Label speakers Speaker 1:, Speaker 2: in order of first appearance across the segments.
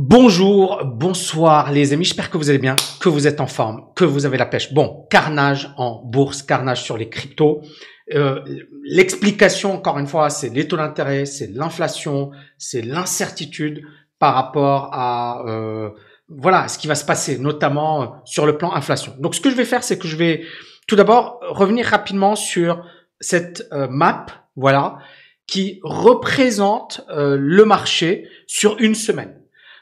Speaker 1: Bonjour, bonsoir les amis, j'espère que vous allez bien, que vous êtes en forme, que vous avez la pêche. Bon, carnage en bourse, carnage sur les cryptos. Euh, L'explication, encore une fois, c'est les taux d'intérêt, c'est l'inflation, c'est l'incertitude par rapport à euh, voilà ce qui va se passer, notamment sur le plan inflation. Donc, ce que je vais faire, c'est que je vais tout d'abord revenir rapidement sur cette euh, map, voilà, qui représente euh, le marché sur une semaine.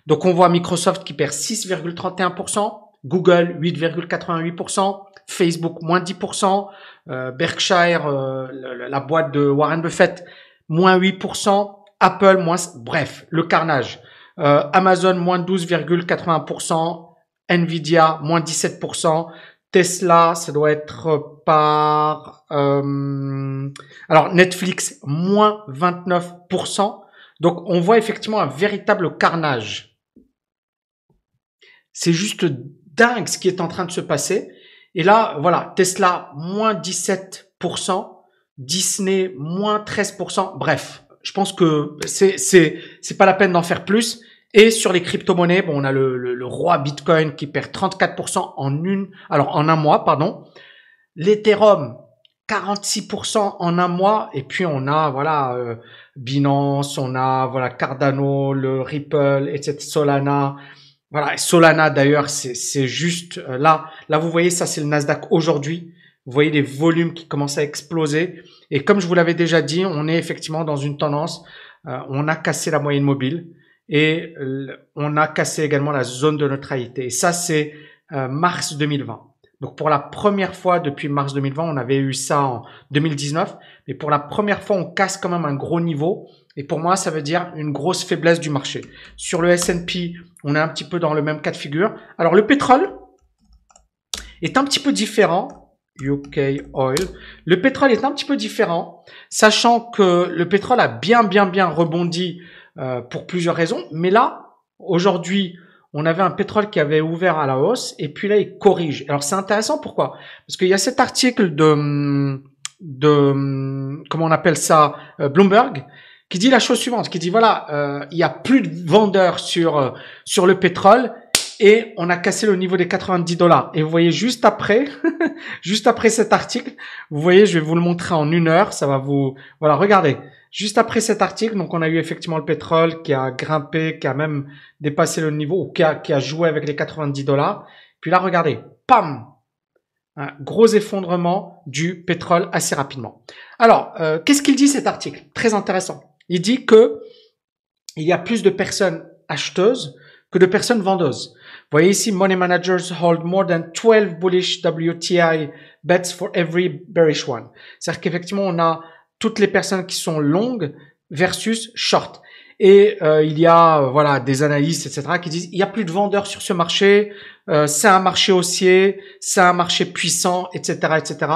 Speaker 1: Donc on voit Microsoft qui perd 6,31%, Google 8,88%, Facebook moins 10%, euh, Berkshire, euh, la, boîte de Warren Buffett, moins 8%, Apple moins... Bref, le carnage. Euh, Amazon moins 12,81%, Nvidia moins 17%, Tesla, ça doit être par... alors Netflix, moins 29%. Donc on voit effectivement un véritable carnage c'est juste dingue ce qui est en train de se passer. Et là, voilà, Tesla, moins 17%, Disney, moins 13%. Bref, je pense que c'est, c'est, c'est pas la peine d'en faire plus. Et sur les crypto-monnaies, bon, on a le, le, roi Bitcoin qui perd 34% en une, alors en un mois, pardon. L'Ethereum, 46% en un mois. Et puis on a, voilà, euh, Binance, on a, voilà, Cardano, le Ripple, etc., Solana. Voilà, Solana d'ailleurs, c'est juste euh, là. Là, vous voyez, ça c'est le Nasdaq aujourd'hui. Vous voyez les volumes qui commencent à exploser. Et comme je vous l'avais déjà dit, on est effectivement dans une tendance. Euh, on a cassé la moyenne mobile et on a cassé également la zone de neutralité. Et ça, c'est euh, mars 2020. Donc pour la première fois depuis mars 2020, on avait eu ça en 2019, mais pour la première fois, on casse quand même un gros niveau. Et pour moi, ça veut dire une grosse faiblesse du marché. Sur le S&P, on est un petit peu dans le même cas de figure. Alors le pétrole est un petit peu différent. UK Oil. Le pétrole est un petit peu différent, sachant que le pétrole a bien, bien, bien rebondi euh, pour plusieurs raisons. Mais là, aujourd'hui, on avait un pétrole qui avait ouvert à la hausse et puis là, il corrige. Alors c'est intéressant, pourquoi? Parce qu'il y a cet article de, de comment on appelle ça, euh, Bloomberg, qui dit la chose suivante, qui dit voilà, euh, il y a plus de vendeurs sur euh, sur le pétrole et on a cassé le niveau des 90 dollars. Et vous voyez juste après, juste après cet article, vous voyez, je vais vous le montrer en une heure, ça va vous, voilà, regardez. Juste après cet article, donc on a eu effectivement le pétrole qui a grimpé, qui a même dépassé le niveau, ou qui a, qui a joué avec les 90 dollars. Puis là, regardez, pam, un gros effondrement du pétrole assez rapidement. Alors, euh, qu'est-ce qu'il dit cet article? Très intéressant. Il dit que il y a plus de personnes acheteuses que de personnes vendeuses. Vous voyez ici, money managers hold more than 12 bullish WTI bets for every bearish one. C'est-à-dire qu'effectivement, on a toutes les personnes qui sont longues versus short. Et euh, il y a euh, voilà des analystes, etc., qui disent il y a plus de vendeurs sur ce marché, euh, c'est un marché haussier, c'est un marché puissant, etc., etc.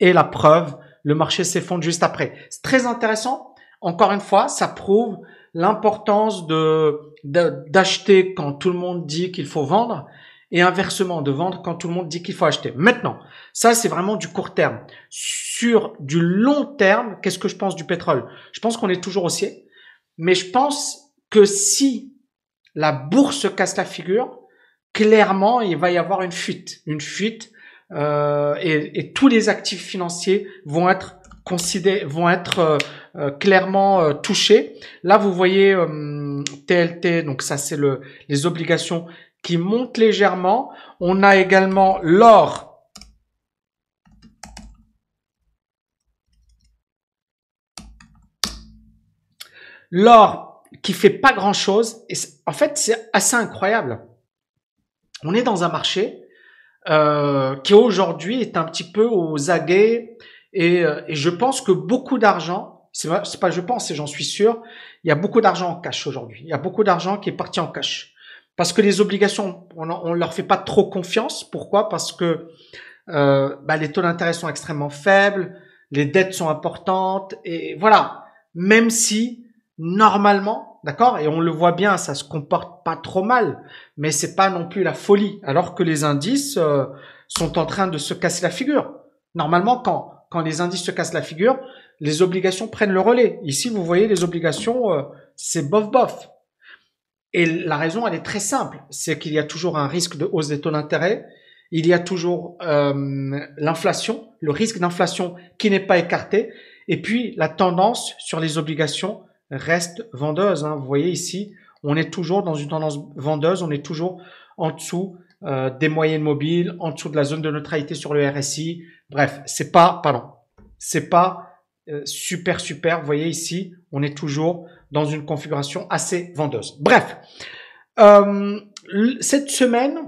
Speaker 1: Et la preuve, le marché s'effondre juste après. C'est très intéressant encore une fois, ça prouve l'importance de d'acheter quand tout le monde dit qu'il faut vendre et inversement de vendre quand tout le monde dit qu'il faut acheter. Maintenant, ça c'est vraiment du court terme. Sur du long terme, qu'est-ce que je pense du pétrole? Je pense qu'on est toujours haussier, mais je pense que si la bourse casse la figure, clairement il va y avoir une fuite, une fuite, euh, et, tous les actifs financiers vont être vont être euh, euh, clairement euh, touché. Là, vous voyez TLT, donc ça c'est le les obligations qui montent légèrement. On a également l'or. L'or qui fait pas grand chose. Et en fait, c'est assez incroyable. On est dans un marché qui aujourd'hui est un petit peu aux aguets et, et je pense que beaucoup d'argent c'est pas, je pense, et j'en suis sûr, il y a beaucoup d'argent en cash aujourd'hui. Il y a beaucoup d'argent qui est parti en cash. Parce que les obligations, on, on leur fait pas trop confiance. Pourquoi? Parce que euh, bah, les taux d'intérêt sont extrêmement faibles, les dettes sont importantes, et voilà. Même si normalement, d'accord, et on le voit bien, ça se comporte pas trop mal, mais c'est pas non plus la folie. Alors que les indices euh, sont en train de se casser la figure. Normalement, quand quand les indices se cassent la figure, les obligations prennent le relais. Ici, vous voyez, les obligations, euh, c'est bof bof. Et la raison, elle est très simple, c'est qu'il y a toujours un risque de hausse des taux d'intérêt, il y a toujours euh, l'inflation, le risque d'inflation qui n'est pas écarté, et puis la tendance sur les obligations reste vendeuse. Hein. Vous voyez ici, on est toujours dans une tendance vendeuse, on est toujours en dessous euh, des moyennes mobiles, en dessous de la zone de neutralité sur le RSI. Bref, c'est pas, pardon, c'est pas euh, super super. Vous voyez ici, on est toujours dans une configuration assez vendeuse. Bref, euh, cette semaine,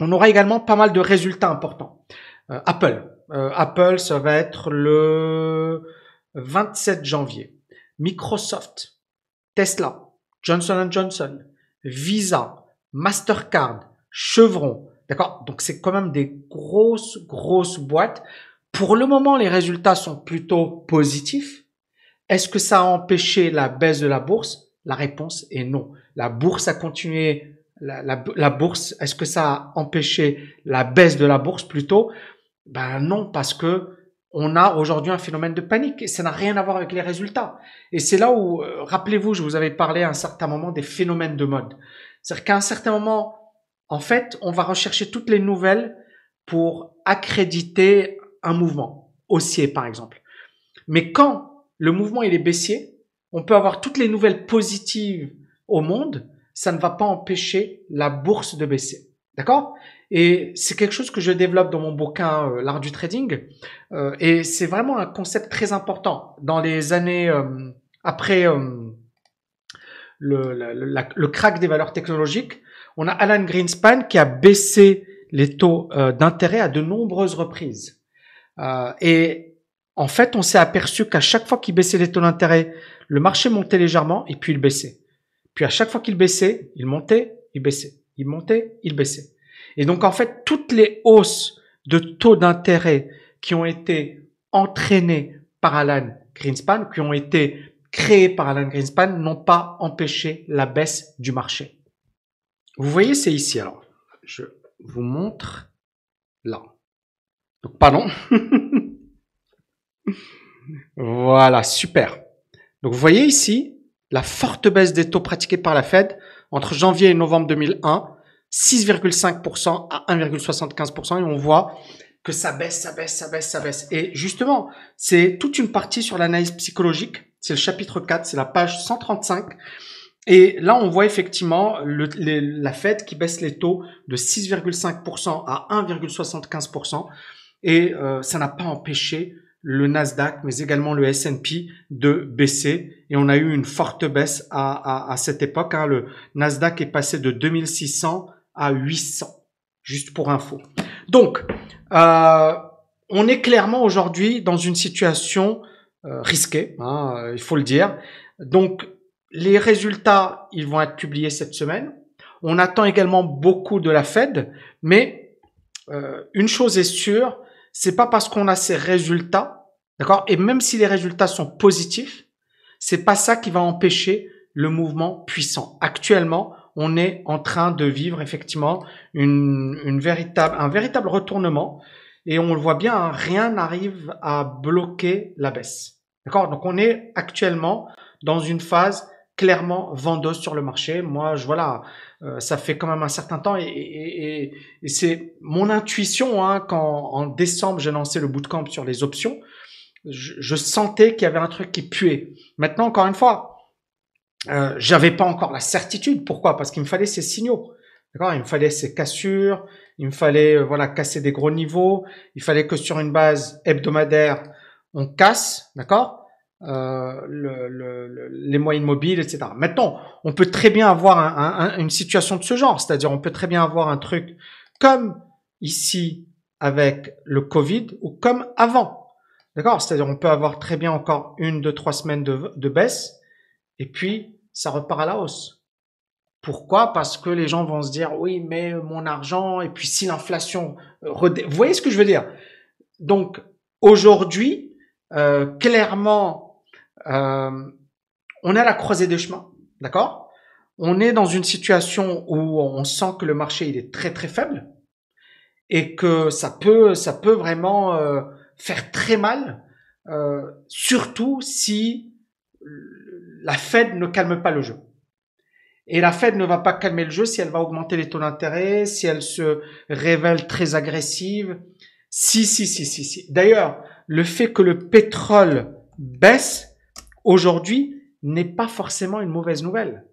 Speaker 1: on aura également pas mal de résultats importants. Apple, Apple, ça va être le 27 janvier. Microsoft, Tesla, Johnson Johnson, Visa, Mastercard, Chevron. D'accord? Donc c'est quand même des grosses, grosses boîtes. Pour le moment, les résultats sont plutôt positifs. Est-ce que ça a empêché la baisse de la bourse? La réponse est non. La bourse a continué. La, la, bourse, est-ce que ça a empêché la baisse de la bourse plutôt? Ben non, parce que on a aujourd'hui un phénomène de panique et ça n'a rien à voir avec les résultats. Et c'est là où, euh, rappelez-vous, je vous avais parlé à un certain moment des phénomènes de mode. C'est-à-dire qu'à un certain moment, en fait, on va rechercher toutes les nouvelles pour accréditer un mouvement, haussier par exemple. Mais quand le mouvement il est baissier, on peut avoir toutes les nouvelles positives au monde, ça ne va pas empêcher la bourse de baisser. D'accord? Et c'est quelque chose que je développe dans mon bouquin euh, L'art du trading. Euh, et c'est vraiment un concept très important. Dans les années euh, après le, le, crack des valeurs technologiques, on a Alan Greenspan qui a baissé les taux d'intérêt à de nombreuses reprises. et en fait, on s'est aperçu qu'à chaque fois qu'il baissait les taux d'intérêt, le marché montait légèrement et puis il baissait. Puis à chaque fois qu'il baissait, il montait, il baissait. Il montait, il baissait. Et donc en fait, toutes les hausses de taux d'intérêt qui ont été entraînées par Alan Greenspan, qui ont été créées par Alan Greenspan, n'ont pas empêché la baisse du marché. Vous voyez, c'est ici. Alors, je vous montre là. Donc, pardon. voilà, super. Donc, vous voyez ici la forte baisse des taux pratiqués par la Fed entre janvier et novembre 2001, 6,5% à 1,75% et on voit que ça baisse, ça baisse, ça baisse, ça baisse. Et justement, c'est toute une partie sur l'analyse psychologique. C'est le chapitre 4, c'est la page 135. Et là, on voit effectivement le, la Fed qui baisse les taux de 6,5% à 1,75%. Et euh, ça n'a pas empêché le Nasdaq, mais également le S&P de baisser. Et on a eu une forte baisse à, à, cette époque. Hein. Le Nasdaq est passé de 2600 à 800, juste pour info. Donc, euh, on est clairement aujourd'hui dans une situation euh, risquée, hein, il faut le dire. Donc, les résultats, ils vont être publiés cette semaine. On attend également beaucoup de la Fed, mais euh, une chose est sûre, c'est pas parce qu'on a ces résultats, d'accord, et même si les résultats sont positifs, c'est pas ça qui va empêcher le mouvement puissant. Actuellement, on est en train de vivre effectivement une, véritable, un véritable retournement et on le voit bien, hein, rien n'arrive à bloquer la baisse. D'accord? Donc on est actuellement dans une phase clairement vendeuse sur le marché. Moi, je voilà, euh, ça fait quand même un certain temps et, c'est mon intuition hein, quand en décembre j'ai lancé le bootcamp sur les options. je sentais qu'il y avait un truc qui puait. Maintenant, encore une fois, euh, j'avais pas encore la certitude. Pourquoi? Parce qu'il me fallait ces signaux. D'accord? Il me fallait ces cassures. Il me fallait euh, voilà casser des gros niveaux. Il fallait que sur une base hebdomadaire, on casse, d'accord? Euh, le, le, les moyennes mobiles, etc. Maintenant, on peut très bien avoir un, une situation de ce genre, c'est-à-dire on peut très bien avoir un truc comme ici avec le Covid ou comme avant. D'accord? C'est-à-dire on peut avoir très bien encore une, deux, trois semaines de, de baisse et puis ça repart à la hausse. Pourquoi? Parce que les gens vont se dire oui, mais mon argent, et puis si l'inflation... Euh, Vous voyez ce que je veux dire? Donc aujourd'hui, euh, clairement, euh, on est à la croisée des chemins, d'accord? On est dans une situation où on sent que le marché il est très très faible et que ça peut ça peut vraiment euh, faire très mal, euh, surtout si la Fed ne calme pas le jeu. Et la Fed ne va pas calmer le jeu si elle va augmenter les taux d'intérêt, si elle se révèle très agressive. Si, si, si, si, si. D'ailleurs, le fait que le pétrole baisse aujourd'hui n'est pas forcément une mauvaise nouvelle.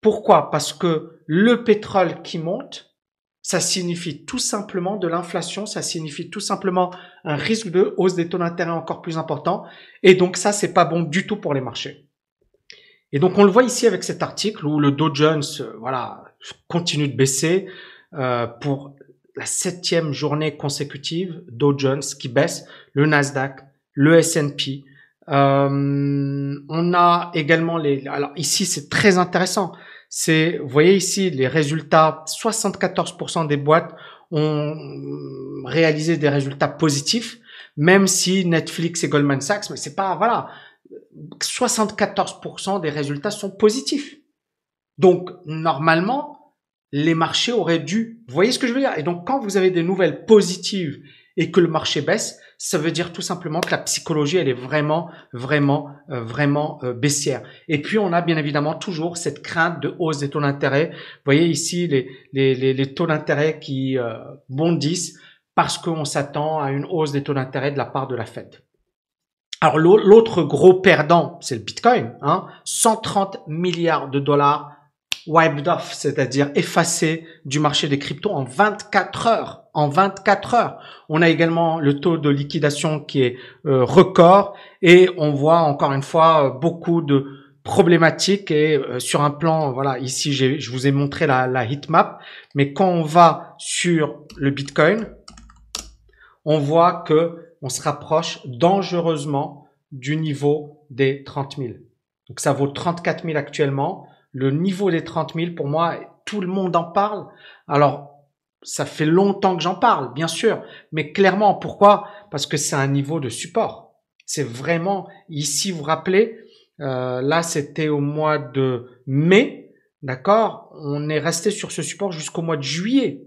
Speaker 1: Pourquoi? Parce que le pétrole qui monte, ça signifie tout simplement de l'inflation, ça signifie tout simplement un risque de hausse des taux d'intérêt encore plus important. Et donc ça, c'est pas bon du tout pour les marchés. Et donc on le voit ici avec cet article où le Dow Jones, euh, voilà, continue de baisser euh, pour la septième journée consécutive. Dow Jones qui baisse, le Nasdaq, le S&P. Euh, on a également les. Alors ici c'est très intéressant. C'est, vous voyez ici les résultats. 74% des boîtes ont réalisé des résultats positifs, même si Netflix et Goldman Sachs, mais c'est pas voilà 74% des résultats sont positifs. Donc, normalement, les marchés auraient dû, vous voyez ce que je veux dire? Et donc, quand vous avez des nouvelles positives et que le marché baisse, ça veut dire tout simplement que la psychologie, elle est vraiment, vraiment, euh, vraiment euh, baissière. Et puis, on a bien évidemment toujours cette crainte de hausse des taux d'intérêt. Vous voyez ici les, les, les, taux d'intérêt qui euh, bondissent parce qu'on s'attend à une hausse des taux d'intérêt de la part de la Fed. Alors l'autre gros perdant, c'est le Bitcoin. Hein, 130 milliards de dollars wiped off, c'est-à-dire effacés du marché des cryptos en 24 heures. En 24 heures. On a également le taux de liquidation qui est euh, record et on voit encore une fois beaucoup de problématiques et euh, sur un plan, voilà, ici je vous ai montré la, la heatmap, mais quand on va sur le Bitcoin, on voit que on se rapproche dangereusement du niveau des 30 000. Donc ça vaut 34 000 actuellement. Le niveau des 30 000, pour moi, tout le monde en parle. Alors, ça fait longtemps que j'en parle, bien sûr, mais clairement, pourquoi? Parce que c'est un niveau de support. C'est vraiment, ici, vous vous rappelez, euh, là, c'était au mois de mai, d'accord? On est resté sur ce support jusqu'au mois de juillet.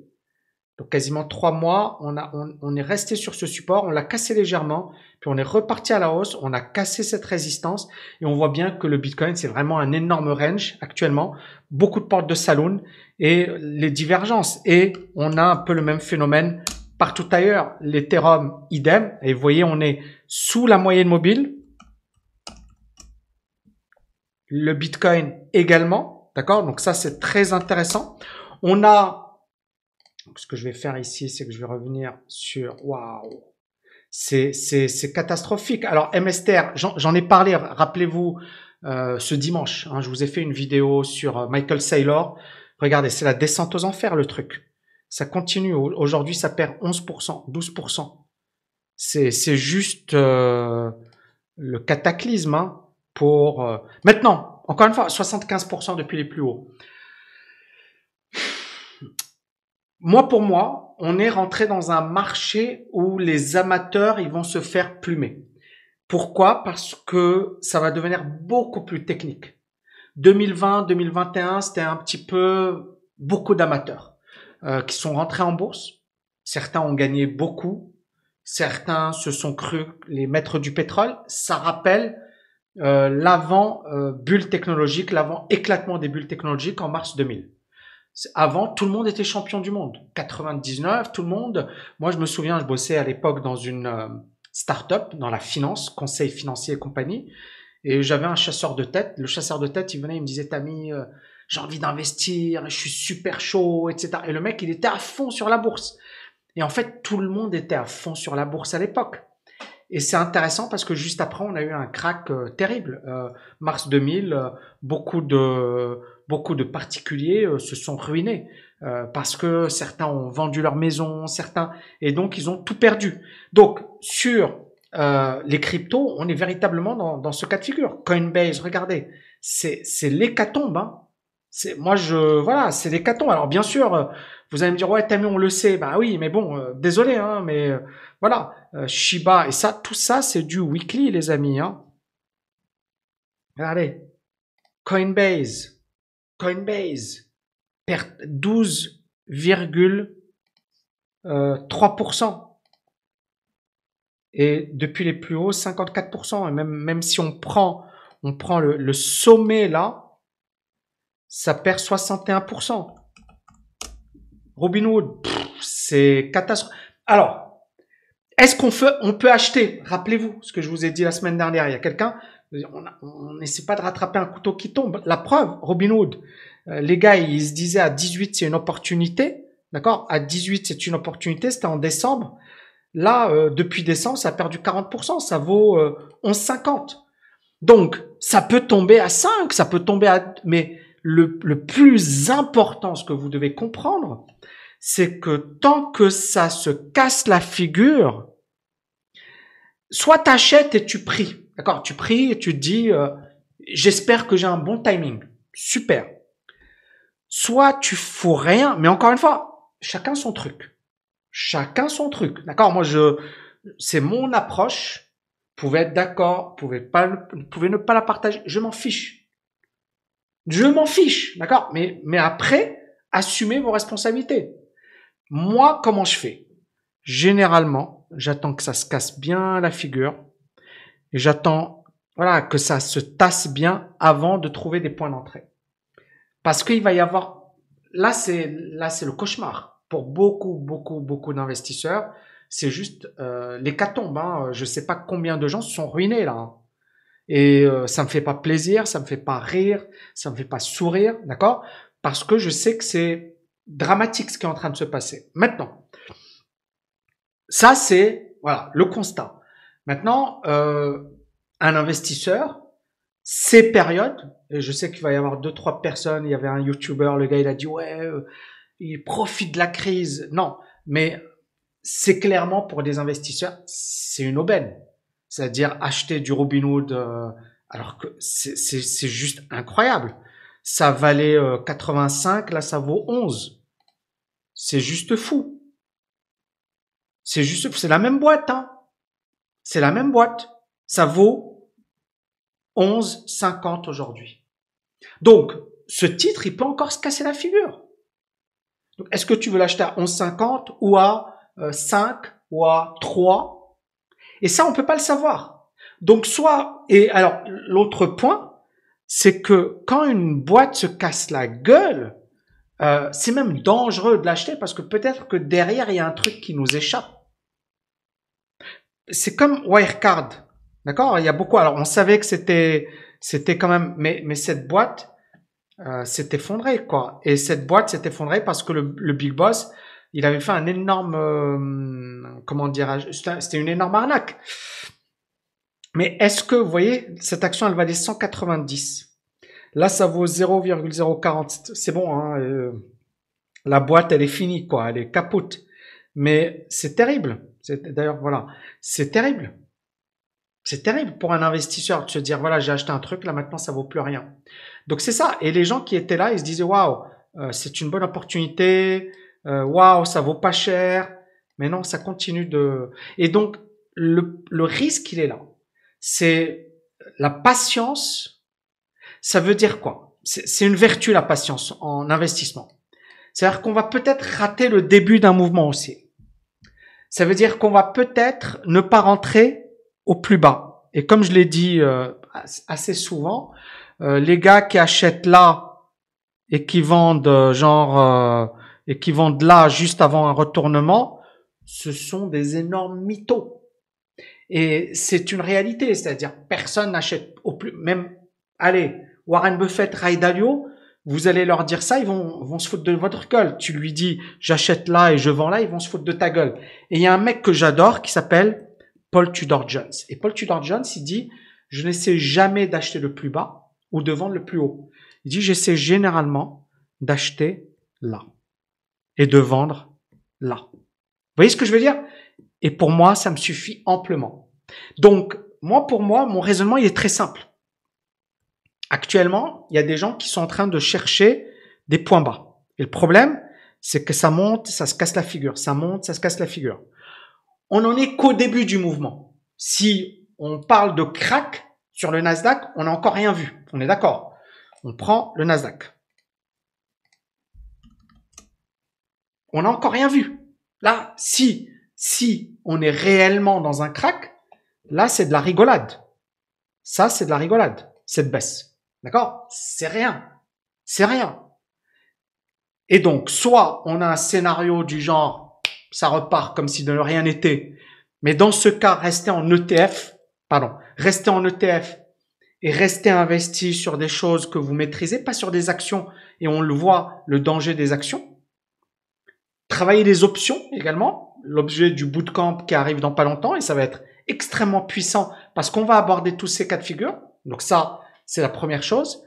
Speaker 1: Donc quasiment trois mois, on, a, on, est resté sur ce support, on l'a cassé légèrement, puis on est reparti à la hausse, on a cassé cette résistance et on voit bien que le Bitcoin, c'est vraiment un énorme range actuellement, beaucoup de portes de saloon et les divergences. Et on a un peu le même phénomène partout ailleurs. L'Ethereum, idem. Et vous voyez, on est sous la moyenne mobile. Le Bitcoin également. D'accord? Donc ça, c'est très intéressant. On a ce que je vais faire ici, c'est que je vais revenir sur, waouh, c'est, c'est, catastrophique. Alors, MSTR, j'en, ai parlé, rappelez-vous, euh, ce dimanche, hein, je vous ai fait une vidéo sur euh, Michael Saylor. Regardez, c'est la descente aux enfers, le truc. Ça continue. Aujourd'hui, ça perd 11%, 12%. C'est, c'est juste euh, le cataclysme hein, pour... Euh, maintenant, encore une fois, 75% depuis les plus hauts moi, pour moi, on est rentré dans un marché où les amateurs, ils vont se faire plumer. Pourquoi? Parce que ça va devenir beaucoup plus technique. 2020, 2021, c'était un petit peu beaucoup d'amateurs euh, qui sont rentrés en bourse. Certains ont gagné beaucoup. Certains se sont crus les maîtres du pétrole. Ça rappelle euh, l'avant euh, bulle technologique, l'avant éclatement des bulles technologiques en mars 2000. Avant, tout le monde était champion du monde. 99, tout le monde. Moi, je me souviens, je bossais à l'époque dans une euh, start-up, dans la finance, conseil financier et compagnie. Et j'avais un chasseur de tête. Le chasseur de tête, il venait, il me disait, Tami, euh, j'ai envie d'investir, je suis super chaud, etc. Et le mec, il était à fond sur la bourse. Et en fait, tout le monde était à fond sur la bourse à l'époque. Et c'est intéressant parce que juste après, on a eu un crack euh, terrible. mars 2000, beaucoup de beaucoup de particuliers euh, se sont ruinés euh, parce que certains ont vendu leur maison, certains et donc ils ont tout perdu. Donc sur euh, les cryptos, on est véritablement dans, dans, ce cas de figure. Coinbase, regardez, c'est l'hécatombe. Hein. Moi je voilà, c'est l'hécatombe. Alors bien sûr, vous allez me dire ouais, Tammy, on le sait. Bah oui, mais bon, désolé, hein, mais voilà, Shiba et ça, tout ça, c'est du weekly, les amis. Hein. Regardez, Coinbase, Coinbase perd 12,3%. Et depuis les plus hauts, 54%. Et même, même si on prend, on prend le, sommet là, ça perd 61%. Robinhood, c'est catastrophique. Alors, est-ce qu'on on peut acheter? Rappelez-vous ce que je vous ai dit la semaine dernière. Il y a quelqu'un, on n'essaie pas de rattraper un couteau qui tombe. La preuve, Robinhood, euh, les gars, ils se disaient à 18 c'est une opportunité, d'accord? À 18 c'est une opportunité. C'était en décembre. Là, euh, depuis décembre, ça a perdu 40%. Ça vaut euh, 11,50. Donc, ça peut tomber à 5, ça peut tomber à... Mais le, le plus important, ce que vous devez comprendre, c'est que tant que ça se casse la figure, soit t'achètes et tu pries. D'accord Tu pries et tu te dis, euh, j'espère que j'ai un bon timing. Super. Soit tu fous rien, mais encore une fois, chacun son truc. Chacun son truc. D'accord Moi, je, c'est mon approche. Vous pouvez être d'accord, vous pouvez pas, vous pouvez ne pas la partager. Je m'en fiche. Je m'en fiche. D'accord Mais, mais après, assumez vos responsabilités. Moi, comment je fais? Généralement, j'attends que ça se casse bien la figure j'attends voilà que ça se tasse bien avant de trouver des points d'entrée. Parce qu'il va y avoir là c'est là c'est le cauchemar pour beaucoup beaucoup beaucoup d'investisseurs. C'est juste euh, l'hécatombe. Hein. Je sais pas combien de gens se sont ruinés là. Hein. Et euh, ça me fait pas plaisir, ça me fait pas rire, ça me fait pas sourire, d'accord? Parce que je sais que c'est dramatique ce qui est en train de se passer. Maintenant, ça c'est voilà le constat. Maintenant, euh, un investisseur, ces périodes, et je sais qu'il va y avoir deux trois personnes. Il y avait un YouTuber, le gars il a dit ouais, euh, il profite de la crise. Non, mais c'est clairement pour des investisseurs, c'est une aubaine. C'est-à-dire acheter du Robinhood euh, alors que c'est juste incroyable. Ça valait 85, là ça vaut 11. C'est juste fou. C'est juste, c'est la même boîte, hein. C'est la même boîte. Ça vaut 11,50 aujourd'hui. Donc, ce titre, il peut encore se casser la figure. Est-ce que tu veux l'acheter à 11,50 ou à 5 euh, ou à 3 Et ça, on peut pas le savoir. Donc, soit, et alors, l'autre point, c'est que quand une boîte se casse la gueule, euh, c'est même dangereux de l'acheter parce que peut-être que derrière, il y a un truc qui nous échappe. C'est comme Wirecard. D'accord? Il y a beaucoup. Alors, on savait que c'était, c'était quand même, mais, mais cette boîte euh, s'est effondrée, quoi. Et cette boîte s'est effondrée parce que le, le Big Boss, il avait fait un énorme, euh, comment dirais-je C'était une énorme arnaque. Mais est-ce que, vous voyez, cette action, elle valait 190. Là, ça vaut 0,040. C'est bon, hein, euh, la boîte, elle est finie, quoi. Elle est capote. Mais c'est terrible. D'ailleurs, voilà, c'est terrible. C'est terrible pour un investisseur de se dire, voilà, j'ai acheté un truc, là maintenant, ça vaut plus rien. Donc c'est ça. Et les gens qui étaient là, ils se disaient, waouh, euh, c'est une bonne opportunité. Euh, waouh, ça vaut pas cher. Mais non, ça continue de. Et donc le, le risque, il est là. C'est la patience ça veut dire quoi? C'est une vertu la patience en investissement. C'est-à-dire qu'on va peut-être rater le début d'un mouvement aussi. Ça veut dire qu'on va peut-être ne pas rentrer au plus bas. Et comme je l'ai dit euh, assez souvent, euh, les gars qui achètent là et qui vendent euh, genre et qui vendent là juste avant un retournement, ce sont des énormes mythos. Et c'est une réalité, c'est-à-dire personne n'achète au plus même allez Warren Buffett, Ray Dalio, vous allez leur dire ça, ils vont, vont se foutre de votre gueule. Tu lui dis, j'achète là et je vends là, ils vont se foutre de ta gueule. Et il y a un mec que j'adore qui s'appelle Paul Tudor Jones. Et Paul Tudor Jones, il dit, je n'essaie jamais d'acheter le plus bas ou de vendre le plus haut. Il dit, j'essaie généralement d'acheter là et de vendre là. Vous voyez ce que je veux dire? Et pour moi, ça me suffit amplement. Donc, moi, pour moi, mon raisonnement, il est très simple. Actuellement, il y a des gens qui sont en train de chercher des points bas. Et le problème, c'est que ça monte, ça se casse la figure, ça monte, ça se casse la figure. On n'en est qu'au début du mouvement. Si on parle de crack sur le Nasdaq, on n'a encore rien vu. On est d'accord. On prend le Nasdaq. On n'a encore rien vu. Là, si, si on est réellement dans un crack, là, c'est de la rigolade. Ça, c'est de la rigolade, cette baisse. D'accord? C'est rien. C'est rien. Et donc, soit on a un scénario du genre, ça repart comme si de rien n'était, mais dans ce cas, restez en ETF, pardon, restez en ETF et restez investi sur des choses que vous maîtrisez, pas sur des actions, et on le voit, le danger des actions. Travaillez les options également, l'objet du bootcamp qui arrive dans pas longtemps, et ça va être extrêmement puissant parce qu'on va aborder tous ces cas de figure. Donc ça, c'est la première chose.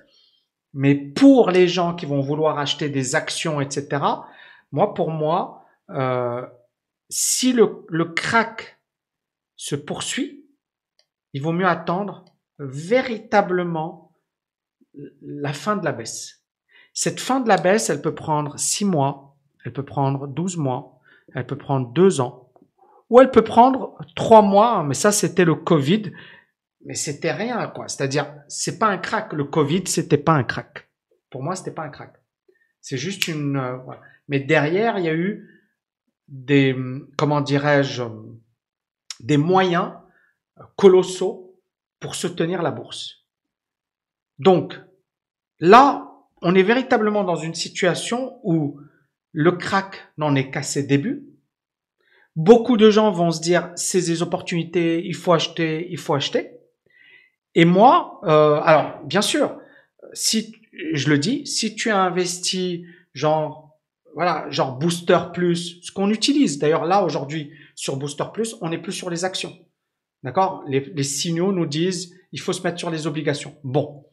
Speaker 1: Mais pour les gens qui vont vouloir acheter des actions, etc., moi, pour moi, euh, si le, le crack se poursuit, il vaut mieux attendre véritablement la fin de la baisse. Cette fin de la baisse, elle peut prendre six mois, elle peut prendre 12 mois, elle peut prendre deux ans, ou elle peut prendre trois mois, mais ça c'était le Covid, mais c'était rien quoi. C'est-à-dire, c'est pas un crack. Le Covid, c'était pas un crack. Pour moi, c'était pas un crack. C'est juste une. Euh, mais derrière, il y a eu des, comment dirais-je, des moyens colossaux pour soutenir la bourse. Donc, là, on est véritablement dans une situation où le crack n'en est qu'à ses débuts. Beaucoup de gens vont se dire, c'est des opportunités, il faut acheter, il faut acheter. Et moi, euh, alors, bien sûr, si, je le dis, si tu as investi genre, voilà, genre Booster Plus, ce qu'on utilise, d'ailleurs là aujourd'hui sur Booster Plus, on n'est plus sur les actions. D'accord? Les, les signaux nous disent, il faut se mettre sur les obligations. Bon,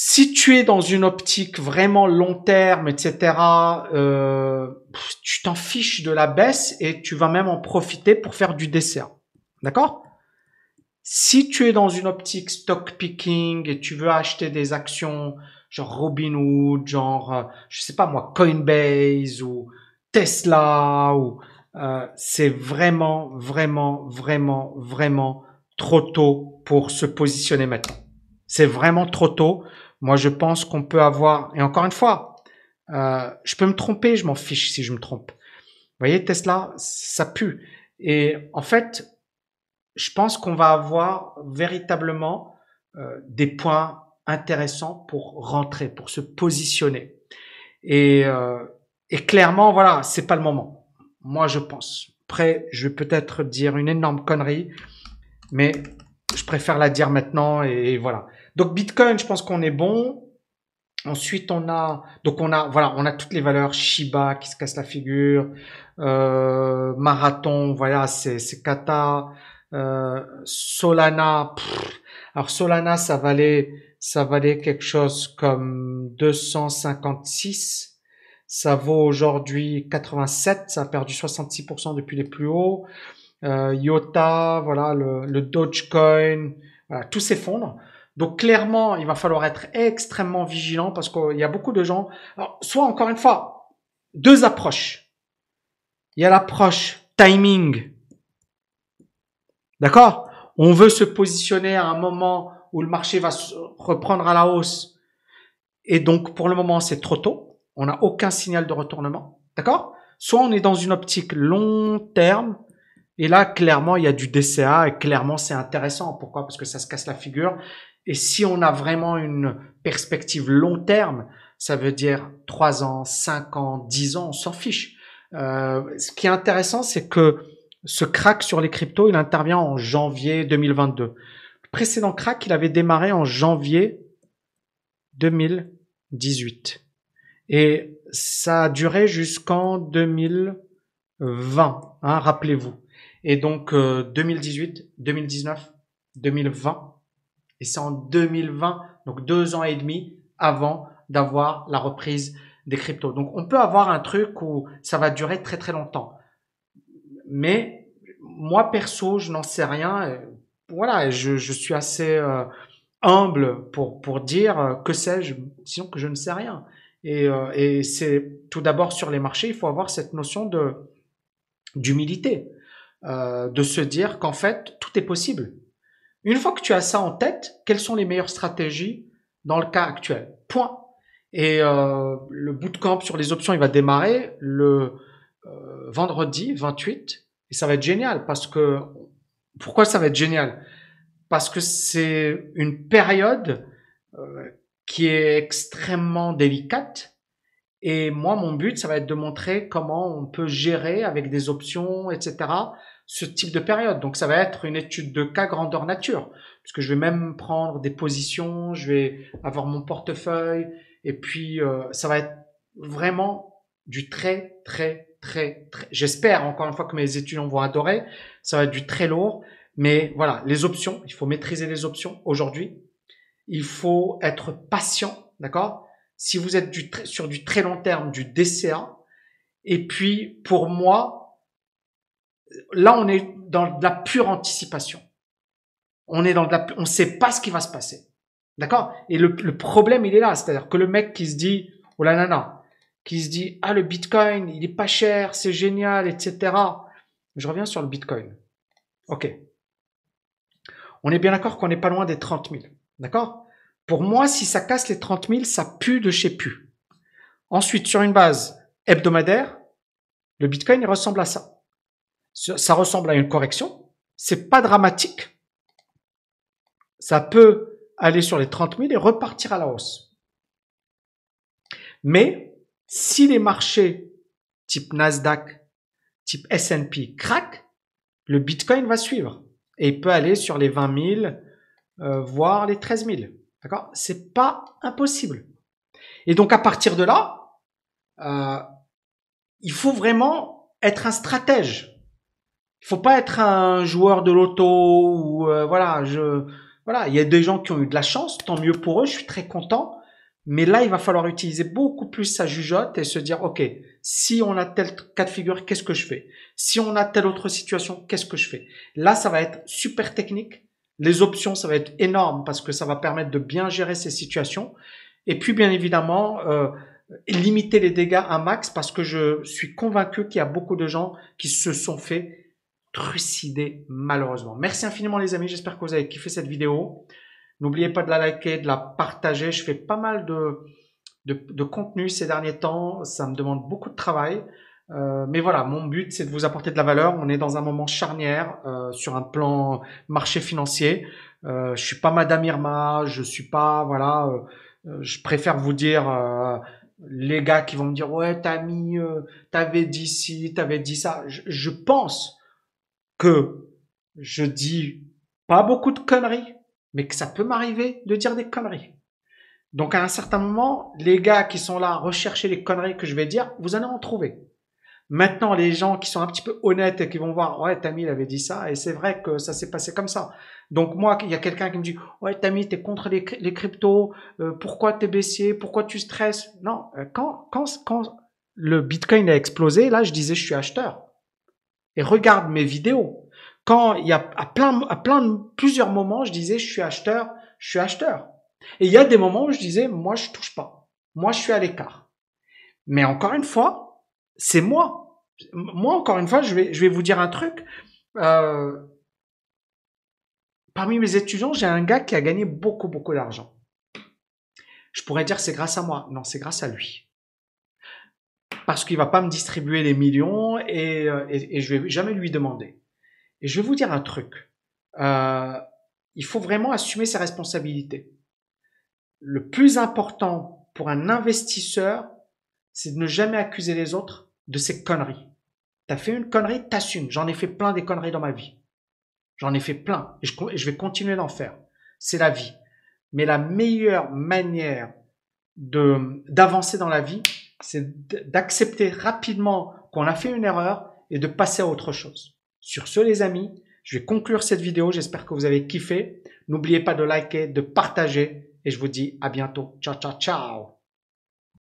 Speaker 1: si tu es dans une optique vraiment long terme, etc., euh, tu t'en fiches de la baisse et tu vas même en profiter pour faire du dessert. D'accord? Si tu es dans une optique stock picking et tu veux acheter des actions genre Robinhood, genre, euh, je sais pas moi, Coinbase ou Tesla, ou euh, c'est vraiment, vraiment, vraiment, vraiment trop tôt pour se positionner maintenant. C'est vraiment trop tôt. Moi, je pense qu'on peut avoir, et encore une fois, euh, je peux me tromper, je m'en fiche si je me trompe. Vous voyez, Tesla, ça pue. Et en fait, je pense qu'on va avoir véritablement euh, des points intéressants pour rentrer, pour se positionner. Et, euh, et clairement, voilà, c'est pas le moment. Moi, je pense. Après, je vais peut-être dire une énorme connerie, mais je préfère la dire maintenant et voilà. Donc Bitcoin, je pense qu'on est bon. Ensuite, on a donc on a voilà, on a toutes les valeurs Shiba qui se casse la figure, euh, Marathon, voilà, c'est c'est Kata, euh, Solana. alors Solana, ça valait ça valait quelque chose comme 256. Ça vaut aujourd'hui 87. Ça a perdu 66% depuis les plus hauts. Euh, Iota, voilà, le, le Dogecoin, voilà, tout s'effondre. Donc clairement, il va falloir être extrêmement vigilant parce qu'il y a beaucoup de gens. Alors, soit encore une fois, deux approches. Il y a l'approche timing. D'accord? On veut se positionner à un moment où le marché va reprendre à la hausse. Et donc, pour le moment, c'est trop tôt. On n'a aucun signal de retournement. D'accord? Soit on est dans une optique long terme. Et là, clairement, il y a du DCA et clairement, c'est intéressant. Pourquoi? Parce que ça se casse la figure et si on a vraiment une perspective long terme, ça veut dire 3 ans, 5 ans, 10 ans, on s'en fiche. Euh, ce qui est intéressant, c'est que ce crack sur les cryptos, il intervient en janvier 2022. Le précédent crack, il avait démarré en janvier 2018. Et ça a duré jusqu'en 2020, hein, rappelez-vous. Et donc 2018, 2019, 2020, et c'est en 2020, donc deux ans et demi avant d'avoir la reprise des cryptos. Donc on peut avoir un truc où ça va durer très très longtemps. Mais moi perso, je n'en sais rien. Voilà, je, suis assez euh, humble pour pour dire euh, que sais-je, sinon que je ne sais rien. Et, euh, et c'est tout d'abord sur les marchés, il faut avoir cette notion de d'humilité, de se dire qu'en fait tout est possible. Une fois que tu as ça en tête, quelles sont les meilleures stratégies dans le cas actuel? Point. Et le bootcamp sur les options, il va démarrer le euh, vendredi 28 et ça va être génial parce que pourquoi ça va être génial? Parce que c'est une période euh, qui est extrêmement délicate. Et moi, mon but, ça va être de montrer comment on peut gérer avec des options, etc., ce type de période. Donc, ça va être une étude de cas grandeur nature, puisque je vais même prendre des positions, je vais avoir mon portefeuille, et puis euh, ça va être vraiment du très, très, très, très. J'espère encore une fois que mes étudiants vont adorer. Ça va être du très lourd, mais voilà, les options. Il faut maîtriser les options aujourd'hui il faut être patient, d'accord? Si vous êtes du, sur du très long terme, du DCA, et puis pour moi, là on est dans de la pure anticipation. On est dans de la, on sait pas ce qui va se passer, d'accord? Et le, problème il est là, c'est-à-dire que le mec qui se dit, oh là là là, qui se dit ah le Bitcoin il est pas cher, c'est génial, etc. Je reviens sur le Bitcoin. Ok. On est bien d'accord qu'on n'est pas loin des 30 000. D'accord? Pour moi, si ça casse les 30 000, ça pue de chez pu. Ensuite, sur une base hebdomadaire, le Bitcoin ressemble à ça. Ça ressemble à une correction. C'est pas dramatique. Ça peut aller sur les 30 000 et repartir à la hausse. Mais si les marchés type Nasdaq, type S&P craquent, le Bitcoin va suivre et il peut aller sur les 20 000, euh, voire les 13 000. D'accord? C'est pas impossible. Et donc à partir de là, euh, il faut vraiment être un stratège. Il faut pas être un joueur de loto ou euh, voilà. Je voilà, il y a des gens qui ont eu de la chance, tant mieux pour eux. Je suis très content. Mais là, il va falloir utiliser beaucoup plus sa jugeote et se dire, OK, si on a tel cas de figure, qu'est-ce que je fais? Si on a telle autre situation, qu'est-ce que je fais? Là, ça va être super technique. Les options, ça va être énorme parce que ça va permettre de bien gérer ces situations. Et puis, bien évidemment, euh, limiter les dégâts à max parce que je suis convaincu qu'il y a beaucoup de gens qui se sont fait trucider malheureusement. Merci infiniment les amis, j'espère que vous avez kiffé cette vidéo. N'oubliez pas de la liker, de la partager. Je fais pas mal de, de, contenu ces derniers temps. Ça me demande beaucoup de travail. Euh, mais voilà, mon but c'est de vous apporter de la valeur. On est dans un moment charnière euh, sur un plan marché financier. Euh, je suis pas Madame Irma, je suis pas voilà. Euh, je préfère vous dire euh, les gars qui vont me dire ouais t'as mis, t'avais dit ci, t'avais dit ça. Je, je pense que je dis pas beaucoup de conneries, mais que ça peut m'arriver de dire des conneries. Donc à un certain moment, les gars qui sont là à rechercher les conneries que je vais dire, vous allez en trouver. Maintenant, les gens qui sont un petit peu honnêtes et qui vont voir, ouais, Tammy, il avait dit ça, et c'est vrai que ça s'est passé comme ça. Donc moi, il y a quelqu'un qui me dit, ouais, Tammy, t'es contre les, les cryptos, euh, pourquoi t'es baissier, pourquoi tu stresses? Non, euh, quand, quand, quand le Bitcoin a explosé, là, je disais, je suis acheteur. Et regarde mes vidéos. Quand il y a à plein, à plein de plusieurs moments, je disais, je suis acheteur, je suis acheteur. Et il y a des moments où je disais, moi, je touche pas. Moi, je suis à l'écart. Mais encore une fois, c'est moi. Moi, encore une fois, je vais, je vais vous dire un truc. Euh, parmi mes étudiants, j'ai un gars qui a gagné beaucoup, beaucoup d'argent. Je pourrais dire c'est grâce à moi. Non, c'est grâce à lui. Parce qu'il va pas me distribuer les millions et, euh, et, et, je vais jamais lui demander. Et je vais vous dire un truc. Euh, il faut vraiment assumer ses responsabilités. Le plus important pour un investisseur, c'est de ne jamais accuser les autres de ces conneries. T'as fait une connerie, t'assumes. J'en ai fait plein des conneries dans ma vie. J'en ai fait plein et je, vais continuer d'en faire. C'est la vie. Mais la meilleure manière d'avancer dans la vie, c'est d'accepter rapidement qu'on a fait une erreur et de passer à autre chose. Sur ce, les amis, je vais conclure cette vidéo. J'espère que vous avez kiffé. N'oubliez pas de liker, de partager et je vous dis à bientôt. Ciao, ciao, ciao.